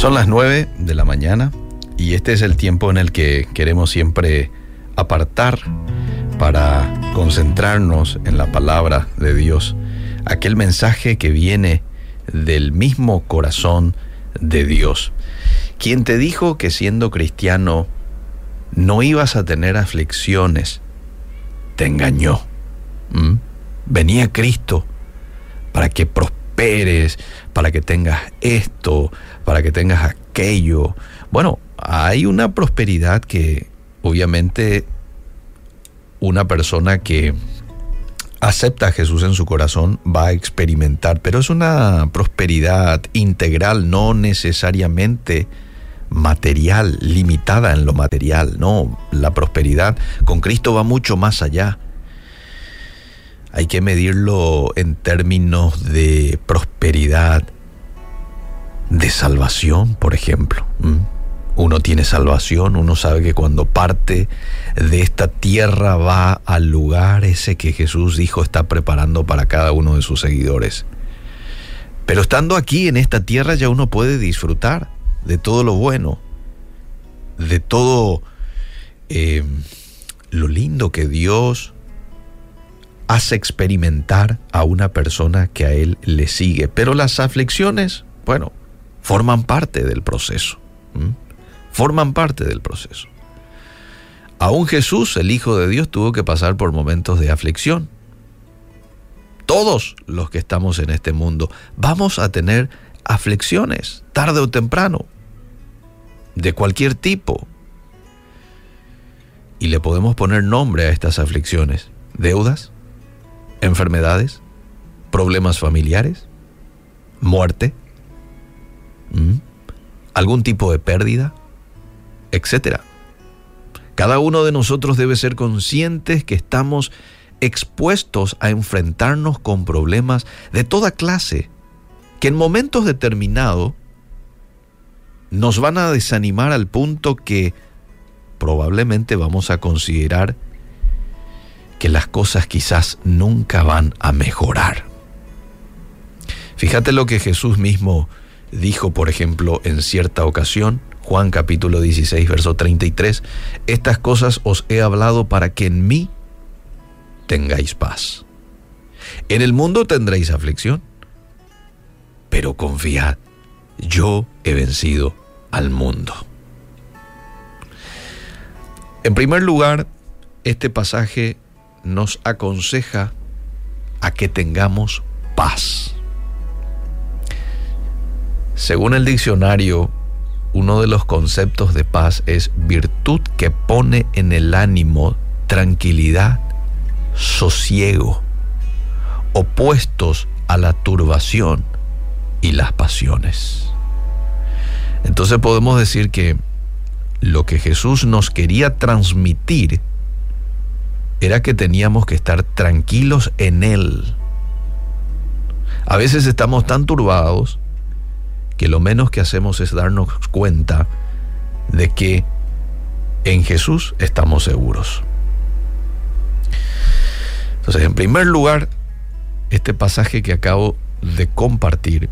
Son las 9 de la mañana y este es el tiempo en el que queremos siempre apartar para concentrarnos en la palabra de Dios, aquel mensaje que viene del mismo corazón de Dios. Quien te dijo que siendo cristiano no ibas a tener aflicciones, te engañó. ¿Mm? Venía Cristo para que para que tengas esto, para que tengas aquello. Bueno, hay una prosperidad que obviamente una persona que acepta a Jesús en su corazón va a experimentar, pero es una prosperidad integral, no necesariamente material, limitada en lo material, no, la prosperidad con Cristo va mucho más allá. Hay que medirlo en términos de prosperidad, de salvación, por ejemplo. Uno tiene salvación, uno sabe que cuando parte de esta tierra va al lugar ese que Jesús dijo está preparando para cada uno de sus seguidores. Pero estando aquí en esta tierra ya uno puede disfrutar de todo lo bueno, de todo eh, lo lindo que Dios hace experimentar a una persona que a Él le sigue. Pero las aflicciones, bueno, forman parte del proceso. Forman parte del proceso. Aún Jesús, el Hijo de Dios, tuvo que pasar por momentos de aflicción. Todos los que estamos en este mundo vamos a tener aflicciones, tarde o temprano, de cualquier tipo. Y le podemos poner nombre a estas aflicciones. Deudas, enfermedades, problemas familiares, muerte, algún tipo de pérdida, etc. Cada uno de nosotros debe ser conscientes que estamos expuestos a enfrentarnos con problemas de toda clase, que en momentos determinados nos van a desanimar al punto que probablemente vamos a considerar que las cosas quizás nunca van a mejorar. Fíjate lo que Jesús mismo dijo, por ejemplo, en cierta ocasión, Juan capítulo 16, verso 33, estas cosas os he hablado para que en mí tengáis paz. En el mundo tendréis aflicción, pero confiad, yo he vencido al mundo. En primer lugar, este pasaje nos aconseja a que tengamos paz. Según el diccionario, uno de los conceptos de paz es virtud que pone en el ánimo tranquilidad, sosiego, opuestos a la turbación y las pasiones. Entonces podemos decir que lo que Jesús nos quería transmitir era que teníamos que estar tranquilos en Él. A veces estamos tan turbados que lo menos que hacemos es darnos cuenta de que en Jesús estamos seguros. Entonces, en primer lugar, este pasaje que acabo de compartir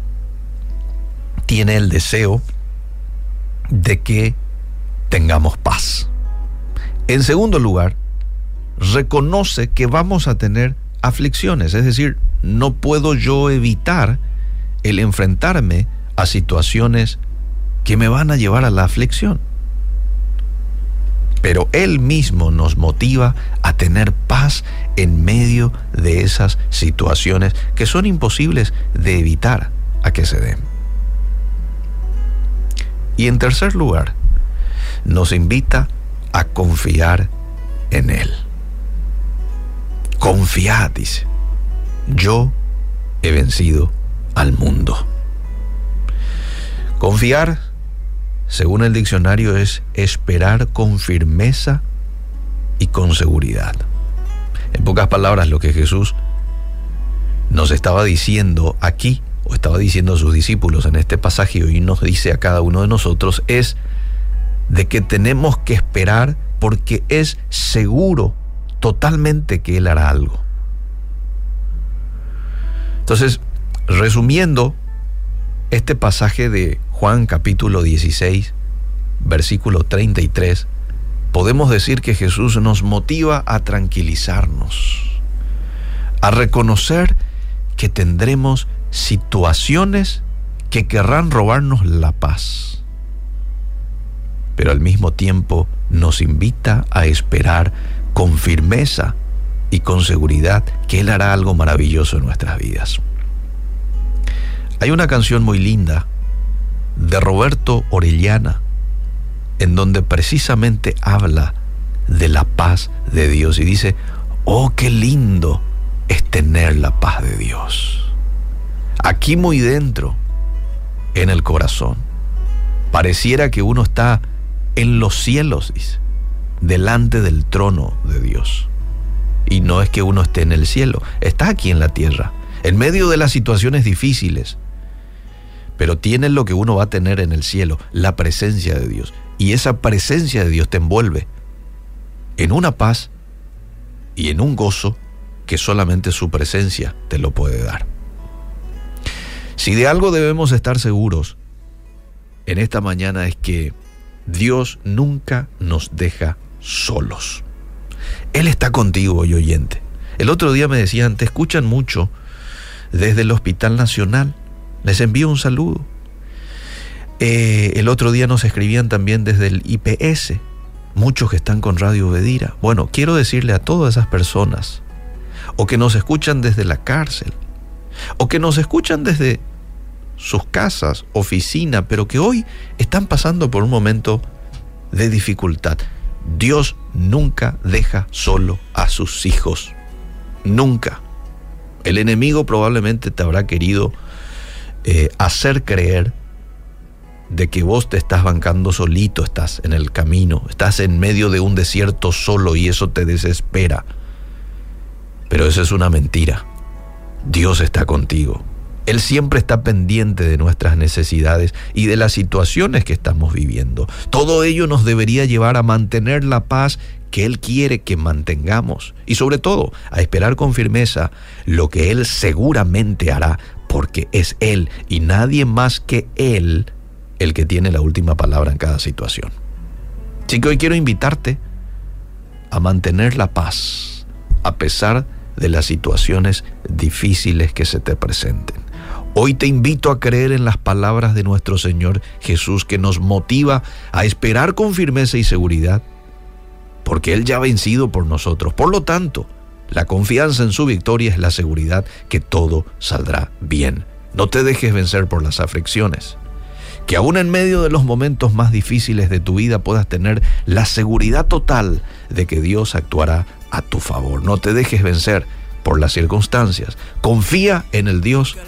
tiene el deseo de que tengamos paz. En segundo lugar, reconoce que vamos a tener aflicciones, es decir, no puedo yo evitar el enfrentarme a situaciones que me van a llevar a la aflicción. Pero Él mismo nos motiva a tener paz en medio de esas situaciones que son imposibles de evitar a que se den. Y en tercer lugar, nos invita a confiar en Él. Confiad, dice. Yo he vencido al mundo. Confiar, según el diccionario, es esperar con firmeza y con seguridad. En pocas palabras, lo que Jesús nos estaba diciendo aquí o estaba diciendo a sus discípulos en este pasaje y nos dice a cada uno de nosotros es de que tenemos que esperar porque es seguro totalmente que Él hará algo. Entonces, resumiendo este pasaje de Juan capítulo 16, versículo 33, podemos decir que Jesús nos motiva a tranquilizarnos, a reconocer que tendremos situaciones que querrán robarnos la paz, pero al mismo tiempo nos invita a esperar con firmeza y con seguridad que Él hará algo maravilloso en nuestras vidas. Hay una canción muy linda de Roberto Orellana, en donde precisamente habla de la paz de Dios y dice, oh, qué lindo es tener la paz de Dios. Aquí muy dentro, en el corazón, pareciera que uno está en los cielos, dice, delante del trono de Dios. Y no es que uno esté en el cielo, está aquí en la tierra, en medio de las situaciones difíciles, pero tienes lo que uno va a tener en el cielo, la presencia de Dios. Y esa presencia de Dios te envuelve en una paz y en un gozo que solamente su presencia te lo puede dar. Si de algo debemos estar seguros en esta mañana es que Dios nunca nos deja solos. Él está contigo, hoy oyente. El otro día me decían, te escuchan mucho desde el Hospital Nacional. Les envío un saludo. Eh, el otro día nos escribían también desde el IPS, muchos que están con Radio Bedira. Bueno, quiero decirle a todas esas personas, o que nos escuchan desde la cárcel, o que nos escuchan desde sus casas, oficina, pero que hoy están pasando por un momento de dificultad. Dios nunca deja solo a sus hijos. Nunca. El enemigo probablemente te habrá querido eh, hacer creer de que vos te estás bancando solito, estás en el camino, estás en medio de un desierto solo y eso te desespera. Pero eso es una mentira. Dios está contigo. Él siempre está pendiente de nuestras necesidades y de las situaciones que estamos viviendo. Todo ello nos debería llevar a mantener la paz que Él quiere que mantengamos y sobre todo a esperar con firmeza lo que Él seguramente hará porque es Él y nadie más que Él el que tiene la última palabra en cada situación. Así que hoy quiero invitarte a mantener la paz a pesar de las situaciones difíciles que se te presenten. Hoy te invito a creer en las palabras de nuestro Señor Jesús que nos motiva a esperar con firmeza y seguridad, porque Él ya ha vencido por nosotros. Por lo tanto, la confianza en su victoria es la seguridad que todo saldrá bien. No te dejes vencer por las aflicciones. Que aún en medio de los momentos más difíciles de tu vida puedas tener la seguridad total de que Dios actuará a tu favor. No te dejes vencer por las circunstancias. Confía en el Dios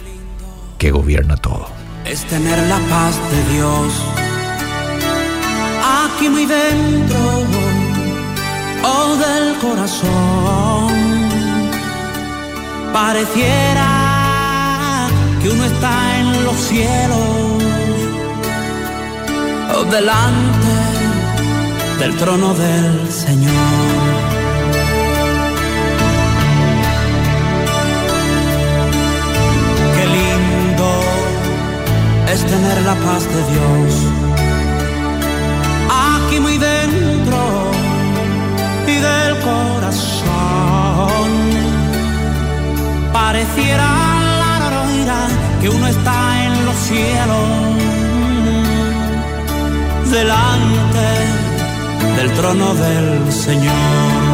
que gobierna todo. Es tener la paz de Dios aquí muy dentro oh, del corazón Pareciera que uno está en los cielos, o delante del trono del Señor. Que uno está en los cielos delante del trono del Señor.